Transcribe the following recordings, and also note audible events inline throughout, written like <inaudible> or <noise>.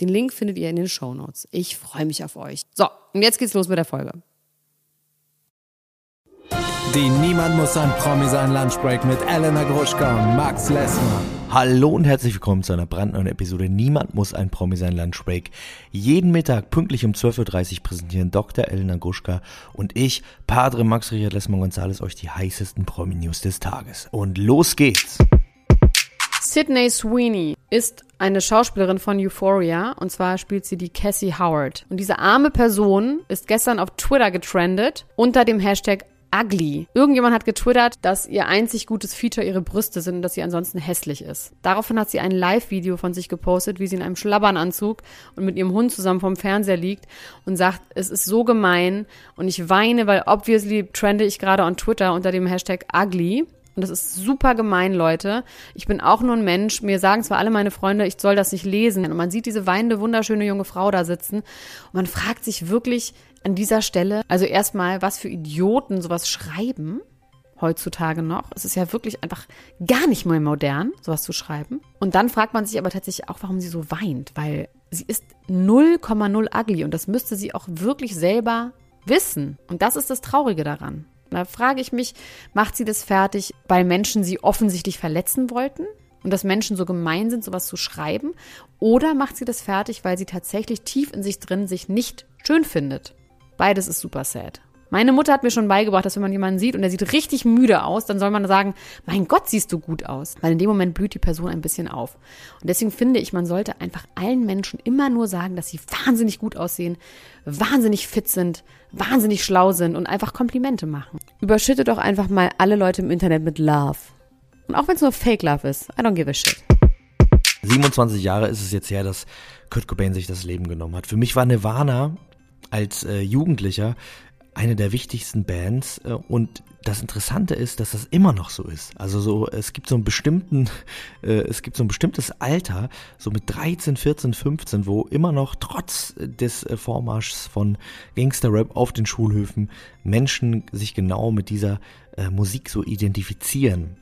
Den Link findet ihr in den Show Notes. Ich freue mich auf euch. So, und jetzt geht's los mit der Folge. Die Niemand muss ein Promi sein Lunchbreak mit Elena Gruschka und Max Lessner. Hallo und herzlich willkommen zu einer brandneuen Episode Niemand muss ein Promi sein Lunchbreak. Jeden Mittag pünktlich um 12.30 Uhr präsentieren Dr. Elena Gruschka und ich, Padre Max Richard Lessmann Gonzales, euch die heißesten Promi-News des Tages. Und los geht's! Sydney Sweeney ist eine Schauspielerin von Euphoria und zwar spielt sie die Cassie Howard. Und diese arme Person ist gestern auf Twitter getrendet unter dem Hashtag ugly. Irgendjemand hat getwittert, dass ihr einzig gutes Feature ihre Brüste sind und dass sie ansonsten hässlich ist. Daraufhin hat sie ein Live-Video von sich gepostet, wie sie in einem Schlabbernanzug und mit ihrem Hund zusammen vom Fernseher liegt und sagt, es ist so gemein und ich weine, weil obviously trende ich gerade on Twitter unter dem Hashtag ugly. Und das ist super gemein, Leute. Ich bin auch nur ein Mensch. Mir sagen zwar alle meine Freunde, ich soll das nicht lesen. Und man sieht diese weinende, wunderschöne junge Frau da sitzen. Und man fragt sich wirklich an dieser Stelle, also erstmal, was für Idioten sowas schreiben heutzutage noch. Es ist ja wirklich einfach gar nicht mehr modern, sowas zu schreiben. Und dann fragt man sich aber tatsächlich auch, warum sie so weint, weil sie ist 0,0 ugly und das müsste sie auch wirklich selber wissen. Und das ist das Traurige daran. Da frage ich mich, macht sie das fertig, weil Menschen sie offensichtlich verletzen wollten? Und dass Menschen so gemein sind, sowas zu schreiben? Oder macht sie das fertig, weil sie tatsächlich tief in sich drin sich nicht schön findet? Beides ist super sad. Meine Mutter hat mir schon beigebracht, dass wenn man jemanden sieht und der sieht richtig müde aus, dann soll man sagen, mein Gott, siehst du gut aus. Weil in dem Moment blüht die Person ein bisschen auf. Und deswegen finde ich, man sollte einfach allen Menschen immer nur sagen, dass sie wahnsinnig gut aussehen, wahnsinnig fit sind, wahnsinnig schlau sind und einfach Komplimente machen. Überschüttet doch einfach mal alle Leute im Internet mit Love. Und auch wenn es nur Fake Love ist, I don't give a shit. 27 Jahre ist es jetzt her, dass Kurt Cobain sich das Leben genommen hat. Für mich war Nirvana als äh, Jugendlicher eine der wichtigsten Bands äh, und das Interessante ist, dass das immer noch so ist. Also so, es gibt so einen bestimmten, <laughs> äh, es gibt so ein bestimmtes Alter, so mit 13, 14, 15, wo immer noch trotz des äh, Vormarschs von Gangster-Rap auf den Schulhöfen Menschen sich genau mit dieser äh, Musik so identifizieren.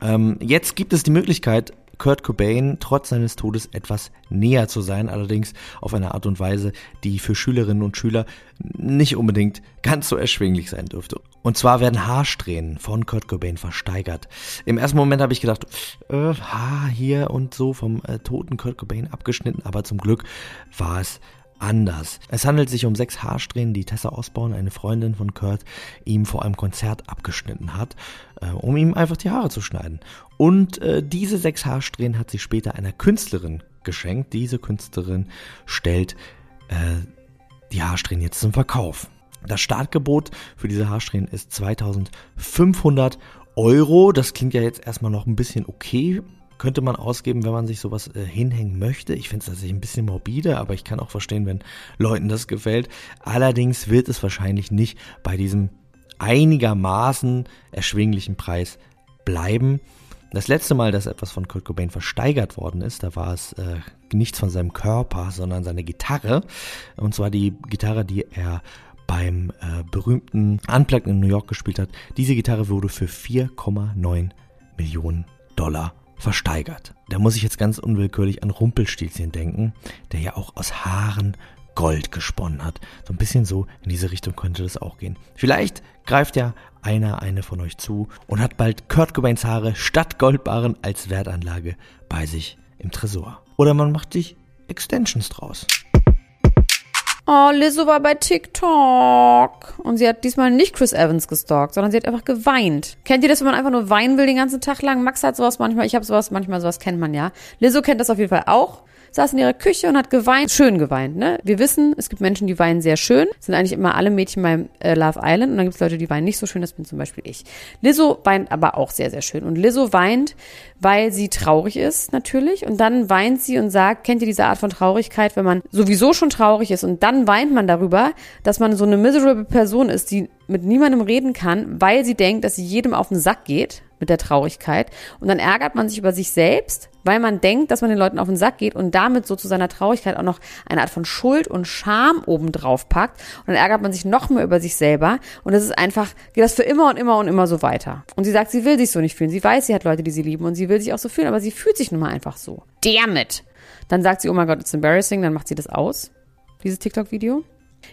Ähm, jetzt gibt es die Möglichkeit, Kurt Cobain trotz seines Todes etwas näher zu sein, allerdings auf eine Art und Weise, die für Schülerinnen und Schüler nicht unbedingt ganz so erschwinglich sein dürfte. Und zwar werden Haarsträhnen von Kurt Cobain versteigert. Im ersten Moment habe ich gedacht, äh, Haar hier und so vom äh, toten Kurt Cobain abgeschnitten, aber zum Glück war es anders. Es handelt sich um sechs Haarsträhnen, die Tessa Osborne, eine Freundin von Kurt, ihm vor einem Konzert abgeschnitten hat, äh, um ihm einfach die Haare zu schneiden. Und äh, diese sechs Haarsträhnen hat sie später einer Künstlerin geschenkt. Diese Künstlerin stellt äh, die Haarsträhnen jetzt zum Verkauf. Das Startgebot für diese Haarsträhnen ist 2500 Euro. Das klingt ja jetzt erstmal noch ein bisschen okay könnte man ausgeben, wenn man sich sowas äh, hinhängen möchte. Ich finde es tatsächlich ein bisschen morbide, aber ich kann auch verstehen, wenn Leuten das gefällt. Allerdings wird es wahrscheinlich nicht bei diesem einigermaßen erschwinglichen Preis bleiben. Das letzte Mal, dass etwas von Kurt Cobain versteigert worden ist, da war es äh, nichts von seinem Körper, sondern seine Gitarre. Und zwar die Gitarre, die er beim äh, berühmten Unplugged in New York gespielt hat. Diese Gitarre wurde für 4,9 Millionen Dollar versteigert. Da muss ich jetzt ganz unwillkürlich an Rumpelstilzchen denken, der ja auch aus Haaren Gold gesponnen hat. So ein bisschen so in diese Richtung könnte das auch gehen. Vielleicht greift ja einer, eine von euch zu und hat bald Kurt Cobains Haare statt Goldbarren als Wertanlage bei sich im Tresor. Oder man macht sich Extensions draus. Oh, Lizzo war bei TikTok. Und sie hat diesmal nicht Chris Evans gestalkt, sondern sie hat einfach geweint. Kennt ihr das, wenn man einfach nur weinen will den ganzen Tag lang? Max hat sowas manchmal, ich habe sowas manchmal, sowas kennt man ja. Lizzo kennt das auf jeden Fall auch. Saß in ihrer Küche und hat geweint, schön geweint, ne? Wir wissen, es gibt Menschen, die weinen sehr schön, das sind eigentlich immer alle Mädchen beim äh, Love Island und dann gibt es Leute, die weinen nicht so schön, das bin zum Beispiel ich. Lizzo weint aber auch sehr, sehr schön und Lizzo weint, weil sie traurig ist, natürlich, und dann weint sie und sagt, kennt ihr diese Art von Traurigkeit, wenn man sowieso schon traurig ist und dann weint man darüber, dass man so eine miserable Person ist, die mit niemandem reden kann, weil sie denkt, dass sie jedem auf den Sack geht mit der Traurigkeit. Und dann ärgert man sich über sich selbst, weil man denkt, dass man den Leuten auf den Sack geht und damit so zu seiner Traurigkeit auch noch eine Art von Schuld und Scham obendrauf packt. Und dann ärgert man sich noch mehr über sich selber. Und das ist einfach, geht das für immer und immer und immer so weiter. Und sie sagt, sie will sich so nicht fühlen. Sie weiß, sie hat Leute, die sie lieben und sie will sich auch so fühlen, aber sie fühlt sich nun mal einfach so. Damn it! Dann sagt sie, oh mein Gott, it's embarrassing, dann macht sie das aus, dieses TikTok-Video.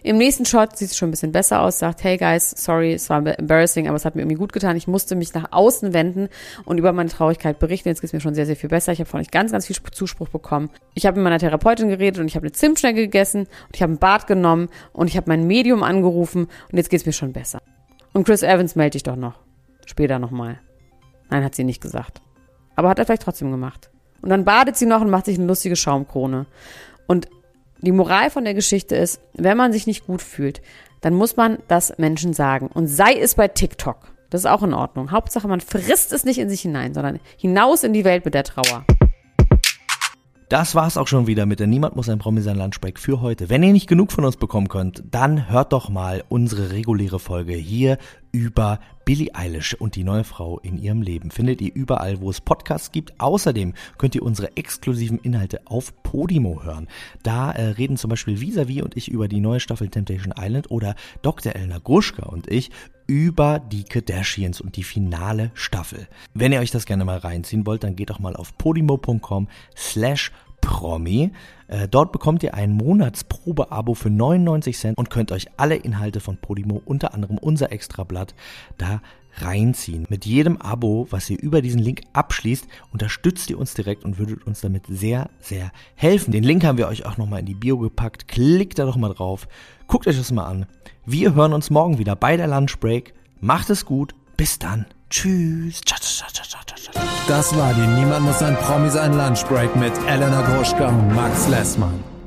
Im nächsten Shot sieht es schon ein bisschen besser aus, sagt, hey guys, sorry, es war embarrassing, aber es hat mir irgendwie gut getan. Ich musste mich nach außen wenden und über meine Traurigkeit berichten. Jetzt geht es mir schon sehr, sehr viel besser. Ich habe von euch ganz, ganz viel Zuspruch bekommen. Ich habe mit meiner Therapeutin geredet und ich habe eine Zimtschnecke gegessen und ich habe ein Bad genommen und ich habe mein Medium angerufen und jetzt geht es mir schon besser. Und Chris Evans melde ich doch noch. Später nochmal. Nein, hat sie nicht gesagt. Aber hat er vielleicht trotzdem gemacht. Und dann badet sie noch und macht sich eine lustige Schaumkrone. Und die Moral von der Geschichte ist, wenn man sich nicht gut fühlt, dann muss man das Menschen sagen. Und sei es bei TikTok. Das ist auch in Ordnung. Hauptsache, man frisst es nicht in sich hinein, sondern hinaus in die Welt mit der Trauer. Das war's auch schon wieder mit der Niemand muss ein Promi sein Lunchbreak für heute. Wenn ihr nicht genug von uns bekommen könnt, dann hört doch mal unsere reguläre Folge hier über Billie Eilish und die neue Frau in ihrem Leben. Findet ihr überall, wo es Podcasts gibt. Außerdem könnt ihr unsere exklusiven Inhalte auf Podimo hören. Da äh, reden zum Beispiel Visavi und ich über die neue Staffel Temptation Island oder Dr. Elna Gruschka und ich über die Kardashians und die finale Staffel. Wenn ihr euch das gerne mal reinziehen wollt, dann geht doch mal auf podimo.com slash Promi. Äh, dort bekommt ihr ein Monatsprobeabo für 99 Cent und könnt euch alle Inhalte von Podimo, unter anderem unser Extrablatt, da reinziehen. Mit jedem Abo, was ihr über diesen Link abschließt, unterstützt ihr uns direkt und würdet uns damit sehr, sehr helfen. Den Link haben wir euch auch nochmal in die Bio gepackt. Klickt da doch mal drauf. Guckt euch das mal an. Wir hören uns morgen wieder bei der Lunchbreak. Macht es gut. Bis dann. Tschüss. Das war die Niemand muss ein Promi sein Lunchbreak mit Elena Gruschka und Max Lessmann.